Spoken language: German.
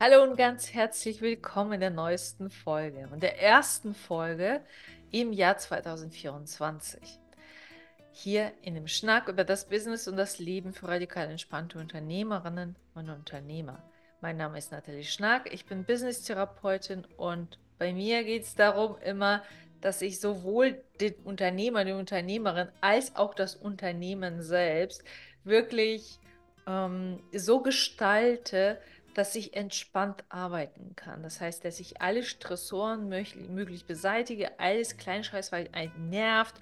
Hallo und ganz herzlich willkommen in der neuesten Folge und der ersten Folge im Jahr 2024. Hier in dem Schnack über das Business und das Leben für radikal entspannte Unternehmerinnen und Unternehmer. Mein Name ist Nathalie Schnack, ich bin Business-Therapeutin und bei mir geht es darum immer, dass ich sowohl den Unternehmer, die Unternehmerin als auch das Unternehmen selbst wirklich ähm, so gestalte, dass ich entspannt arbeiten kann. Das heißt, dass ich alle Stressoren möglich, möglich beseitige, alles Kleinscheiß, weil einen nervt